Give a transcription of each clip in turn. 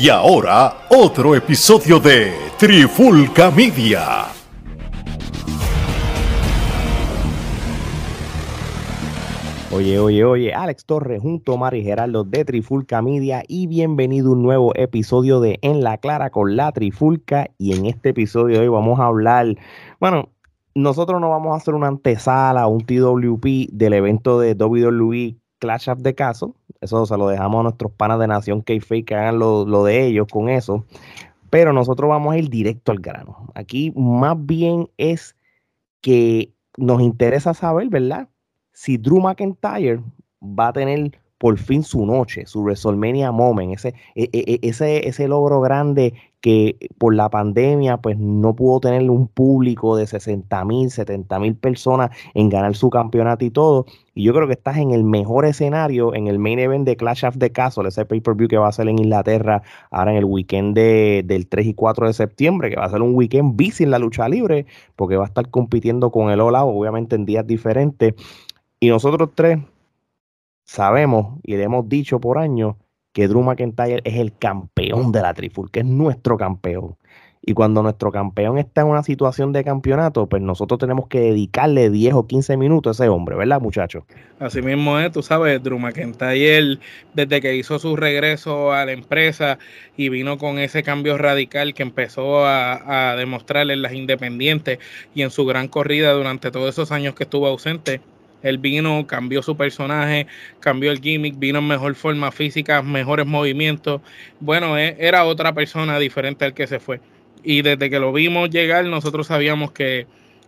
Y ahora, otro episodio de Trifulca Media. Oye, oye, oye, Alex Torres junto a Mari Geraldo de Trifulca Media y bienvenido a un nuevo episodio de En la Clara con la Trifulca y en este episodio de hoy vamos a hablar, bueno, nosotros no vamos a hacer una antesala, un TWP del evento de WWE Clash of the Castle. Eso se lo dejamos a nuestros panas de Nación k que hagan lo, lo, de ellos con eso. Pero nosotros vamos a ir directo al grano. Aquí más bien es que nos interesa saber, ¿verdad? Si Drew McIntyre va a tener por fin su noche, su WrestleMania Moment, ese, e, e, e, ese, ese logro grande que por la pandemia pues no pudo tener un público de 60 mil, 70 mil personas en ganar su campeonato y todo. Y yo creo que estás en el mejor escenario en el main event de Clash of the Castle, ese pay-per-view que va a ser en Inglaterra ahora en el weekend de, del 3 y 4 de septiembre, que va a ser un weekend busy en la lucha libre, porque va a estar compitiendo con el All obviamente en días diferentes. Y nosotros tres sabemos y le hemos dicho por años que Drew McIntyre es el campeón de la que es nuestro campeón. Y cuando nuestro campeón está en una situación de campeonato, pues nosotros tenemos que dedicarle 10 o 15 minutos a ese hombre, ¿verdad, muchachos? Así mismo es, tú sabes, Drew McIntyre, desde que hizo su regreso a la empresa y vino con ese cambio radical que empezó a, a demostrarle en las independientes y en su gran corrida durante todos esos años que estuvo ausente, él vino, cambió su personaje, cambió el gimmick, vino en mejor forma física, mejores movimientos. Bueno, e, era otra persona diferente al que se fue. Y desde que lo vimos llegar, nosotros sabíamos que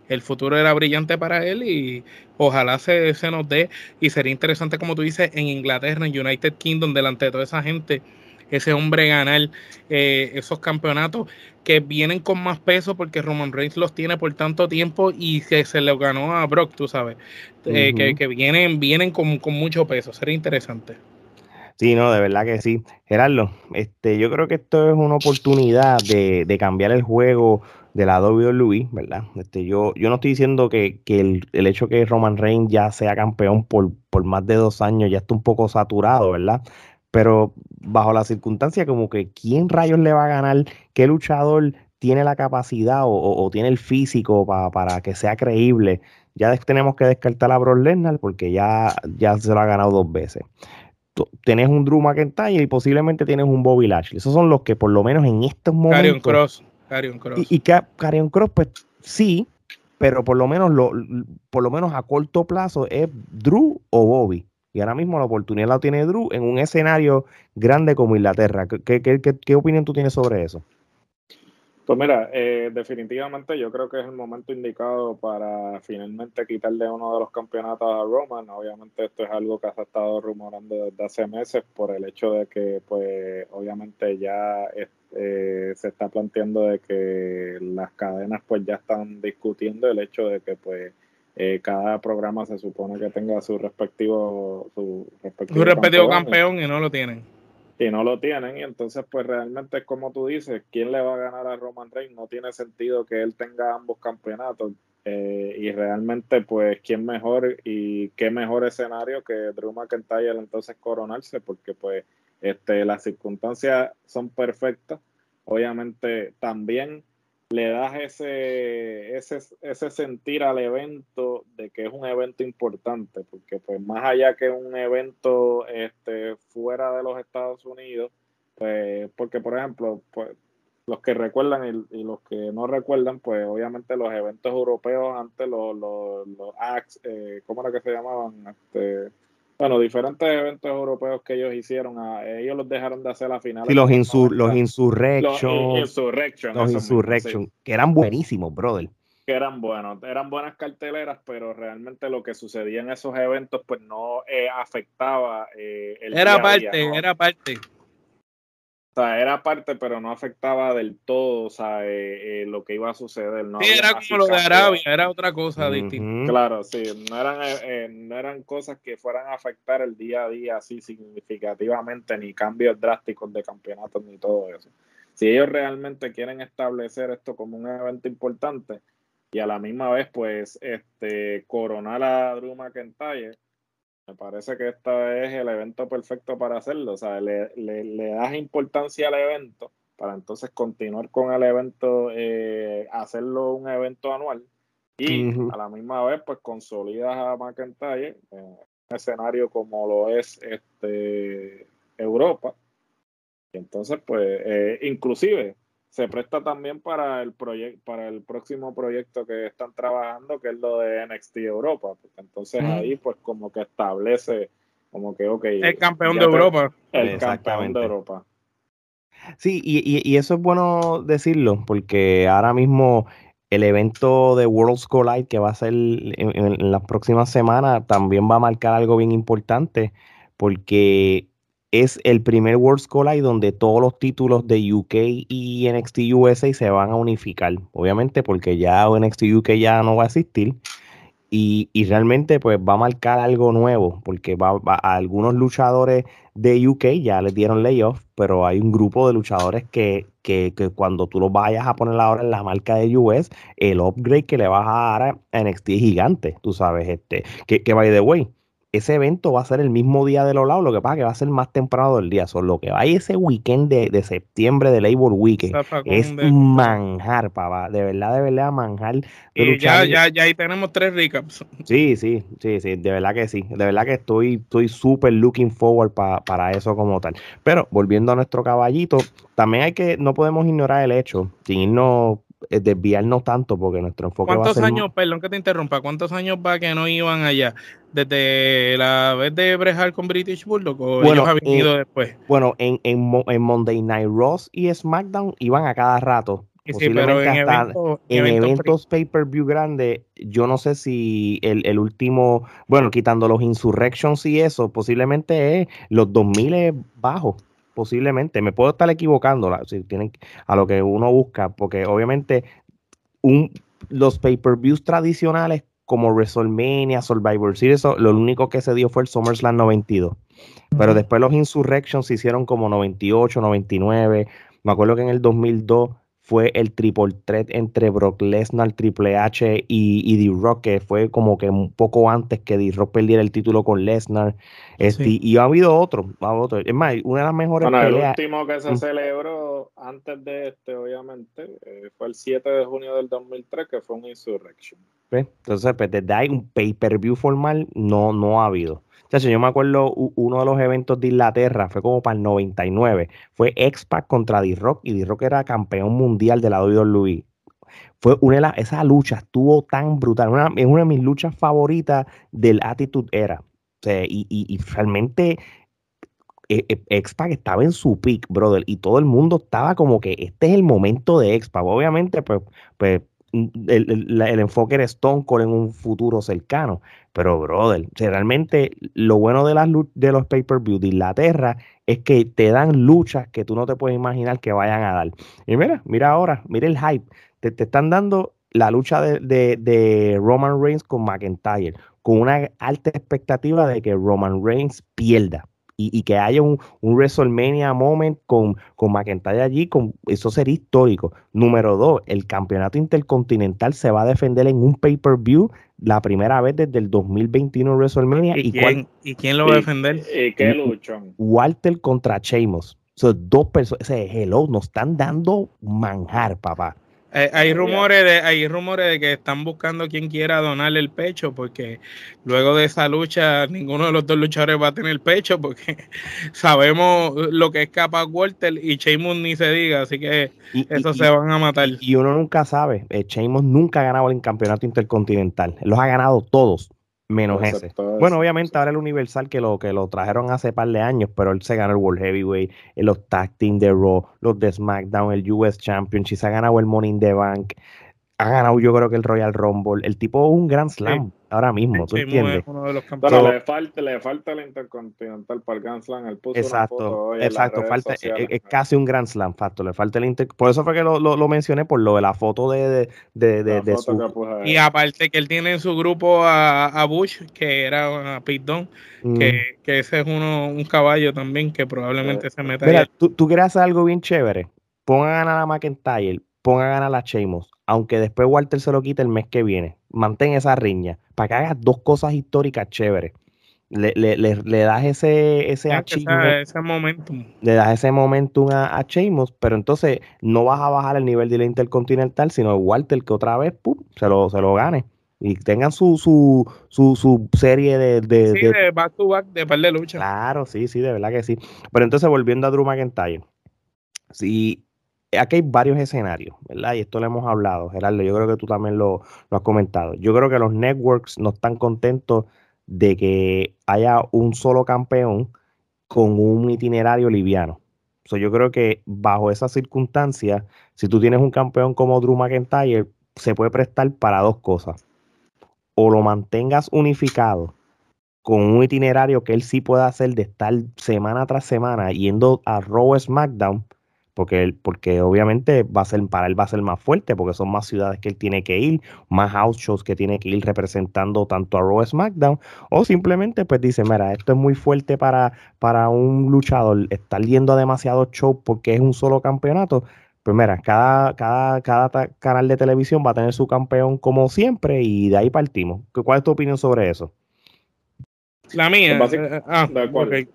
el futuro era brillante para él y ojalá se, se nos dé. Y sería interesante, como tú dices, en Inglaterra, en United Kingdom, delante de toda esa gente, ese hombre ganar eh, esos campeonatos que vienen con más peso porque Roman Reigns los tiene por tanto tiempo y que se le ganó a Brock, tú sabes, eh, que, vienen, vienen con, mucho peso, sería interesante. Sí, no, de verdad que sí. Gerardo, este, yo creo que esto es una oportunidad de, cambiar el juego de la WWE, ¿verdad? Este, yo, yo no estoy diciendo que, el, el, hecho que Roman Reigns ya sea campeón por, por más de dos años ya está un poco saturado, ¿verdad? Pero bajo la circunstancia como que quién rayos le va a ganar, qué luchador tiene la capacidad o, tiene el físico para que sea creíble. Ya tenemos que descartar a Brock Lesnar porque ya, ya se lo ha ganado dos veces. Tienes un Drew McIntyre y posiblemente tienes un Bobby Lashley. Esos son los que por lo menos en estos momentos... Cross. Cross. Y, que Cross, pues sí, pero por lo menos lo, por lo menos a corto plazo es Drew o Bobby. Y ahora mismo la oportunidad la tiene Drew en un escenario grande como Inglaterra. ¿Qué, qué, qué, opinión tú tienes sobre eso? Pues mira, eh, definitivamente yo creo que es el momento indicado para finalmente quitarle uno de los campeonatos a Roman. Obviamente esto es algo que se ha estado rumorando desde hace meses por el hecho de que, pues, obviamente ya eh, se está planteando de que las cadenas, pues, ya están discutiendo el hecho de que, pues, eh, cada programa se supone que tenga su respectivo su respectivo, campeón, y no lo tienen. y no lo tienen y entonces pues realmente es como tú dices quién le va a ganar a Roman Reigns no tiene sentido que él tenga ambos campeonatos eh, y realmente pues quién mejor y qué mejor escenario que Drew McIntyre entonces coronarse porque pues este las circunstancias son perfectas. Obviamente también le das ese, ese, ese sentir al evento de que es un evento importante, porque pues más allá que un evento este, fuera de los Estados Unidos, pues, porque por ejemplo, pues los que recuerdan y, los que no recuerdan, pues obviamente los eventos europeos antes los, los, los acts, eh, ¿cómo era que se llamaban? Este, bueno, diferentes eventos europeos que ellos hicieron, ellos los dejaron de hacer la final. Sí, los, insur los Insurrection. Los Insurrection. Los Insurrection, que eran buenísimos, brother. Que eran buenos, eran buenas carteleras, pero realmente lo que sucedía en esos eventos, pues no eh, afectaba eh, el. Era parte, era parte. O sea, era parte, pero no afectaba del todo, o sea, eh, eh, lo que iba a suceder. No sí, era como lo de Arabia, era otra cosa distinta. Claro, sí, no eran, eh, no eran cosas que fueran a afectar el día a día así significativamente, ni cambios drásticos de campeonatos, ni todo eso. Si ellos realmente quieren establecer esto como un evento importante y a la misma vez, pues, este, coronar a Drew McIntyre, Me parece que este es el evento perfecto para hacerlo. O sea, le, le, das importancia al evento para entonces continuar con el evento, eh, hacerlo un evento anual y a la misma vez pues consolidas a McIntyre en un escenario como lo es este Europa. Y entonces pues eh, inclusive se presta también para el proyecto para el próximo proyecto que están trabajando que es lo de NXT Europa entonces ahí pues como que establece como que ok el campeón de Europa. el campeón de Europa. Sí y, y, eso es bueno decirlo porque ahora mismo el evento de Worlds Collide que va a ser en, en las próximas semanas también va a marcar algo bien importante porque es el primer World Collide donde todos los títulos de UK y NXT USA se van a unificar. Obviamente porque ya NXT UK ya no va a existir. Y, realmente pues va a marcar algo nuevo, porque va, a algunos luchadores de UK ya les dieron layoff, pero hay un grupo de luchadores que, que, cuando tú los vayas a poner ahora en la marca de US, el upgrade que le vas a dar a NXT es gigante, tú sabes, este, que, que by the way, ese evento va a ser el mismo día de los lados, lo que pasa es que va a ser más temprano del día. Son lo que va ese weekend de, septiembre de Labor Weekend es manjar, papá. De verdad, de verdad, manjar. Y ya, ya, ya ahí tenemos tres recaps. Sí, sí, sí, sí, de verdad que sí. De verdad que estoy estoy súper looking forward para eso como tal. Pero volviendo a nuestro caballito, también hay que, no podemos ignorar el hecho, sin irnos desviarnos tanto porque nuestro enfoque ¿Cuántos va a ser años, perdón que te interrumpa, cuántos años va que no iban allá? ¿Desde la vez de brejar con British Bulldog o ellos habían ido después? Bueno, en, en, en, Monday Night Raw y SmackDown iban a cada rato. posiblemente hasta en, eventos, pay-per-view grandes, yo no sé si el, el, último, bueno, quitando los Insurrections y eso, posiblemente es los 2000 bajos posiblemente, me puedo estar equivocando si tienen a lo que uno busca, porque obviamente un, los pay-per-views tradicionales como WrestleMania, Survivor Series, lo único que se dio fue el SummerSlam 92. Pero después los Insurrections se hicieron como 98, 99. Me acuerdo que en el 2002 fue el triple threat entre Brock Lesnar, Triple H y, D-Rock, que fue como que un poco antes que D-Rock perdiera el título con Lesnar. Este, Y ha habido otro, otro. Es más, una de las mejores bueno, El último que se mm. celebró antes de este, obviamente, eh, fue el 7 de junio del 2003, que fue un Insurrection. Entonces, pues, desde ahí un pay-per-view formal no, no ha habido yo me acuerdo uno de los eventos de Inglaterra, fue como para el 99, fue X-Pac contra D-Rock y D-Rock era campeón mundial de la WWE. Fue una de esa lucha estuvo tan brutal, es una de mis luchas favoritas del Attitude Era. y, realmente e, e, X-Pac estaba en su peak, brother, y todo el mundo estaba como que este es el momento de X-Pac. Obviamente, pues, pues el, enfoque era Stone Cold en un futuro cercano. Pero, brother, realmente lo bueno de, las, de los pay-per-view de Inglaterra es que te dan luchas que tú no te puedes imaginar que vayan a dar. Y mira, mira ahora, mira el hype. Te, te están dando la lucha de, de, de, Roman Reigns con McIntyre, con una alta expectativa de que Roman Reigns pierda y, que haya un, un, WrestleMania moment con, con McIntyre allí, con, eso sería histórico. Número dos, el campeonato intercontinental se va a defender en un pay-per-view la primera vez desde el 2021 WrestleMania. ¿Y, quién, ¿y quién lo va a defender? ¿Y qué luchón? Walter contra Sheamus. Son dos personas, ese hello, nos están dando manjar, papá. Eh, hay rumores de hay rumores de que están buscando quien quiera donarle el pecho porque luego de esa lucha ninguno de los dos luchadores va a tener el pecho porque sabemos lo que es capaz Walter y Sheamus ni se diga así que eso se van a matar. y uno nunca sabe eh, Sheamus nunca ha ganado el campeonato intercontinental los ha ganado todos menos ese. Bueno, obviamente ahora el Universal que lo que lo trajeron hace par de años, pero él se ganó el World Heavyweight, los Tag Team de Raw, los de SmackDown, el US Championship, se ha ganado el Money in the Bank, ha ganado yo creo que el Royal Rumble. El tipo es un gran slam ahora mismo, ¿tú entiendes? Pero le falta, le falta el Intercontinental para el Grand Slam. Él puso exacto, exacto. Falta, es, casi un Grand Slam, facto. Le falta el Inter... Por eso fue que lo, lo, mencioné, por lo de la foto de, de, de, de su... Y aparte que él tiene en su grupo a, a Bush, que era a Pete mm. que, que, ese es uno, un caballo también que probablemente se meta Mira, tú, tú hacer algo bien chévere. Pon a ganar a McIntyre, pon a ganar a Sheamus aunque después Walter se lo quite el mes que viene. Mantén esa riña para que hagas dos cosas históricas chéveres. le, le, le, das ese, ese ese momentum. Le das ese momentum a, a Sheamus, pero entonces no vas a bajar el nivel de la Intercontinental, sino Walter que otra vez pum, se, lo, se lo gane. Y tengan su, su, su, su serie de, de, sí, de, back to back, de par de lucha. Claro, sí, sí, de verdad que sí. Pero entonces volviendo a Drew McIntyre. Sí, aquí hay varios escenarios, ¿verdad? Y esto lo hemos hablado, Gerardo, yo creo que tú también lo, has comentado. Yo creo que los networks no están contentos de que haya un solo campeón con un itinerario liviano. yo creo que bajo esas circunstancias, si tú tienes un campeón como Drew McIntyre, se puede prestar para dos cosas. O lo mantengas unificado con un itinerario que él sí pueda hacer de estar semana tras semana yendo a Raw SmackDown porque, porque obviamente va a ser, para él va a ser más fuerte, porque son más ciudades que él tiene que ir, más house shows que tiene que ir representando tanto a Raw SmackDown, o simplemente pues dice, mira, esto es muy fuerte para, para un luchador, estar yendo a demasiados shows porque es un solo campeonato, pues mira, cada, cada, cada canal de televisión va a tener su campeón como siempre y de ahí partimos. ¿Cuál es tu opinión sobre eso? La mía. Eh, eh, ah,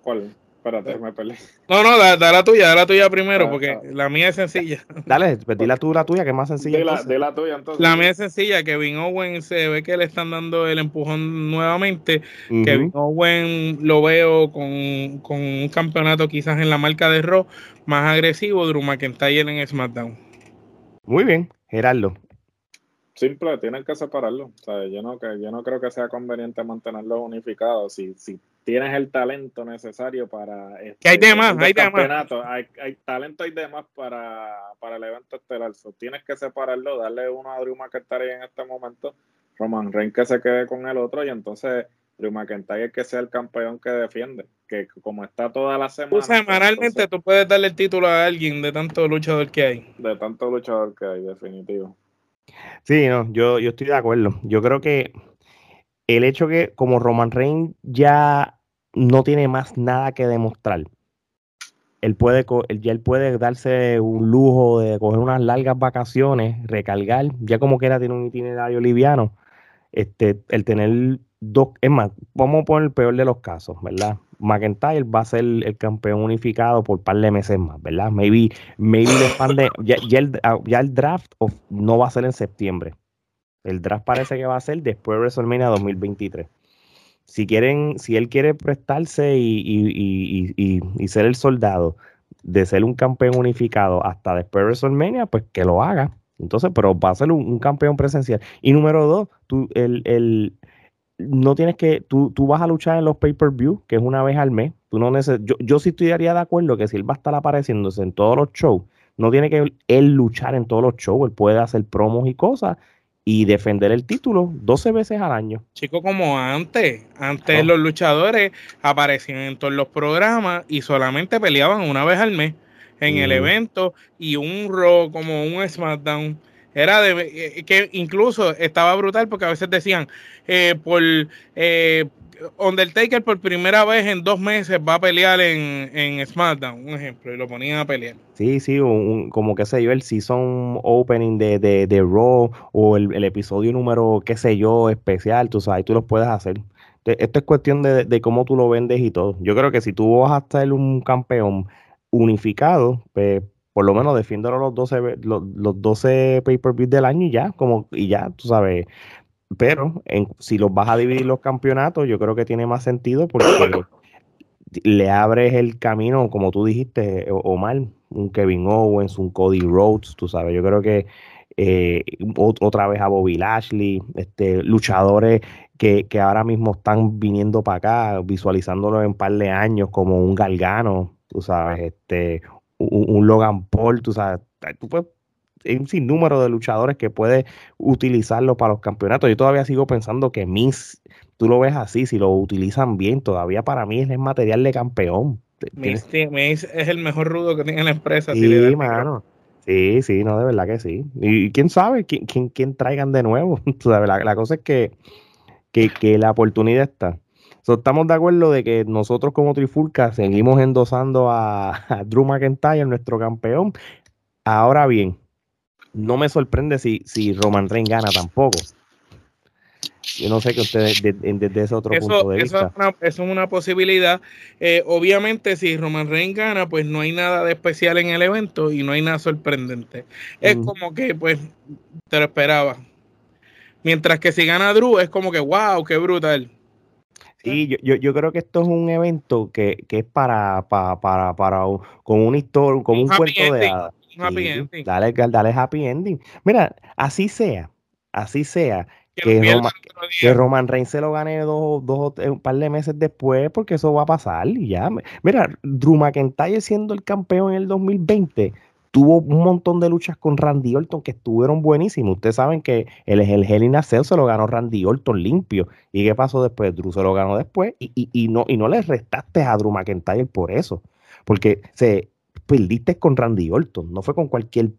¿cuál? Espérate, me peleé. No, no, da, la tuya, da la tuya primero, porque la mía es sencilla. Dale, pues la tú la tuya, que es más sencilla. De la, tuya, entonces. La mía es sencilla, Kevin Owen se ve que le están dando el empujón nuevamente. Kevin Owen lo veo con, con, un campeonato quizás en la marca de Raw más agresivo, Drew McIntyre en SmackDown. Muy bien, Gerardo. Simple, tienen que separarlo. O sea, yo no, yo no creo que sea conveniente mantenerlos unificados. Si, si tienes el talento necesario para. Este, que hay demás, hay demás. Hay, hay talento y demás para, para el evento estelar. tienes que separarlo, darle uno a Drew McIntyre en este momento, Roman Reigns que se quede con el otro y entonces Drew McIntyre que sea el campeón que defiende. Que como está toda la semana. Tú semanalmente tú puedes darle el título a alguien de tanto luchador que hay. De tanto luchador que hay, definitivo. Sí, no, yo, yo estoy de acuerdo. Yo creo que el hecho que como Roman Reigns ya no tiene más nada que demostrar, él puede, ya él puede darse un lujo de coger unas largas vacaciones, recargar, ya como quiera tiene un itinerario liviano, este, el tener dos, es más, vamos a poner el peor de los casos, ¿verdad? McIntyre va a ser el campeón unificado por par de meses más, ¿verdad? Maybe, maybe le ya, ah, ya, el, draft no va a ser en septiembre. El draft parece que va a ser después de WrestleMania 2023. Si quieren, si él quiere prestarse y, ser el soldado de ser un campeón unificado hasta después de WrestleMania, pues que lo haga. Entonces, pero va a ser un, campeón presencial. Y número dos, tú, el, el, no tienes que, tú, tú vas a luchar en los pay-per-view, que es una vez al mes. Tú no yo, yo sí estaría de acuerdo que si él va a estar apareciéndose en todos los shows, no tiene que él luchar en todos los shows, él puede hacer promos y cosas y defender el título 12 veces al año. Chico, como antes, antes los luchadores aparecían en todos los programas y solamente peleaban una vez al mes en el evento y un Raw como un SmackDown. Era de eh, que incluso estaba brutal porque a veces decían eh, por eh, Undertaker por primera vez en dos meses va a pelear en, en SmackDown, un ejemplo, y lo ponían a pelear. Sí, sí, como que sé yo, el season opening de, de, de Raw o el, episodio número, qué sé yo, especial, tú sabes, tú lo puedes hacer. Esto es cuestión de, de, cómo tú lo vendes y todo. Yo creo que si tú vas a ser un campeón unificado, pues por lo menos defiéndolo los 12, los, los 12 pay-per-views del año y ya, como, y ya, tú sabes. Pero en, si los vas a dividir los campeonatos, yo creo que tiene más sentido porque le abres el camino, como tú dijiste, Omar, un Kevin Owens, un Cody Rhodes, tú sabes, yo creo que eh, otra vez a Bobby Lashley, este, luchadores que, que, ahora mismo están viniendo para acá, visualizándolo en un par de años como un Galgano, tú sabes, este, un, Logan Paul, tú sabes, tú puedes, hay un sinnúmero de luchadores que puedes utilizarlo para los campeonatos. Yo todavía sigo pensando que Miss, tú lo ves así, si lo utilizan bien, todavía para mí es el material de campeón. Miss, es el mejor rudo que tiene la empresa. Sí, mano. Sí, sí, no, de verdad que sí. Y, quién sabe quién, quién, quién, traigan de nuevo. la, la, cosa es que, que, que la oportunidad está estamos de acuerdo de que nosotros como Trifulca seguimos endosando a, Drew McIntyre, nuestro campeón. Ahora bien, no me sorprende si, si Roman Reigns gana tampoco. Yo no sé que ustedes desde ese otro punto de vista. eso es una posibilidad. Eh, obviamente, si Roman Reigns gana, pues no hay nada de especial en el evento y no hay nada sorprendente. Es como que, pues, te lo esperaba. Mientras que si gana Drew, es como que, wow, qué brutal. Sí, yo, yo, yo creo que esto es un evento que, que es para, para, para, para, con una historia, con un, cuento de hadas. Happy ending. Dale, dale happy ending. Mira, así sea, así sea que, Roman, Reigns se lo gane dos, dos, un par de meses después, porque eso va a pasar y ya. Mira, Drew McIntyre siendo el campeón en el 2020 tuvo un montón de luchas con Randy Orton que estuvieron buenísimas. Ustedes saben que el, el Hell in a Cell se lo ganó Randy Orton limpio. ¿Y qué pasó después? Drew se lo ganó después y, y, y no, y no le restaste a Drew McIntyre por eso. Porque se perdiste con Randy Orton, no fue con cualquier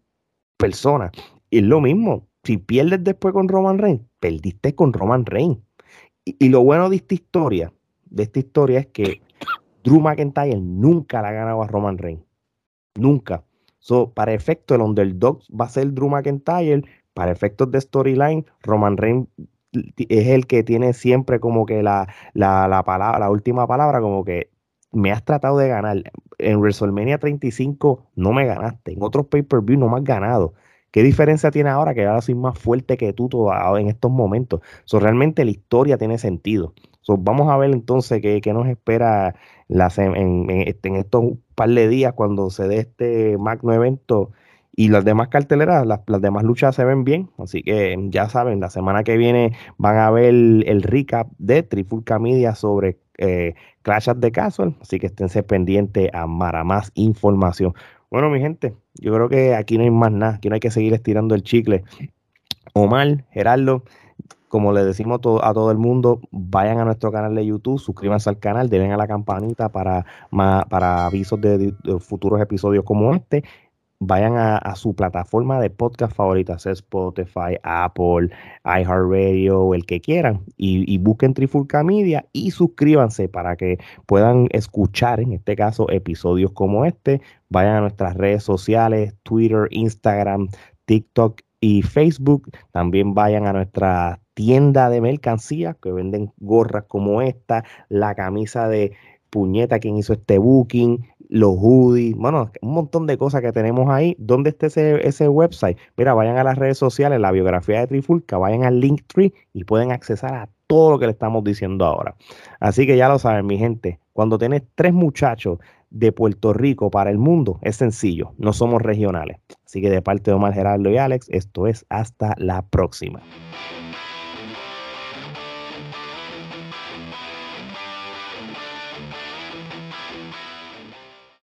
persona. Es lo mismo, si pierdes después con Roman Reigns, perdiste con Roman Reigns. Y, lo bueno de esta historia, de esta historia es que Drew McIntyre nunca la ha ganado a Roman Reigns. Nunca. So, para efectos, el underdog va a ser Drew McIntyre. Para efectos de storyline, Roman Reigns es el que tiene siempre como que la, la, palabra, la última palabra, como que me has tratado de ganar. En WrestleMania 35 no me ganaste. En otros pay-per-view no me has ganado. ¿Qué diferencia tiene ahora que ahora soy más fuerte que tú todavía en estos momentos? So, realmente la historia tiene sentido. So, vamos a ver entonces qué, nos espera en, este, en, estos par de días cuando se dé este magno evento y las demás carteleras, las, demás luchas se ven bien. Así que ya saben, la semana que viene van a ver el, recap de Trifulca Media sobre eh, Clash the Castle. Así que esténse pendientes a más información. Bueno, mi gente, yo creo que aquí no hay más nada, aquí no hay que seguir estirando el chicle. Omar, Gerardo, como le decimos a todo, el mundo, vayan a nuestro canal de YouTube, suscríbanse al canal, denle a la campanita para, para avisos de, futuros episodios como este vayan a, su plataforma de podcast favorita, sea Spotify, Apple, iHeartRadio, el que quieran, y, busquen Trifulca Media y suscríbanse para que puedan escuchar, en este caso, episodios como este. Vayan a nuestras redes sociales, Twitter, Instagram, TikTok y Facebook. También vayan a nuestra tienda de mercancía que venden gorras como esta, la camisa de puñeta quien hizo este booking, los hoodies, bueno, un montón de cosas que tenemos ahí. ¿Dónde está ese, ese website? Mira, vayan a las redes sociales, la biografía de Trifulca, vayan al Linktree y pueden accesar a todo lo que le estamos diciendo ahora. Así que ya lo saben, mi gente, cuando tienes tres muchachos de Puerto Rico para el mundo, es sencillo, no somos regionales. Así que de parte de Omar Gerardo y Alex, esto es hasta la próxima.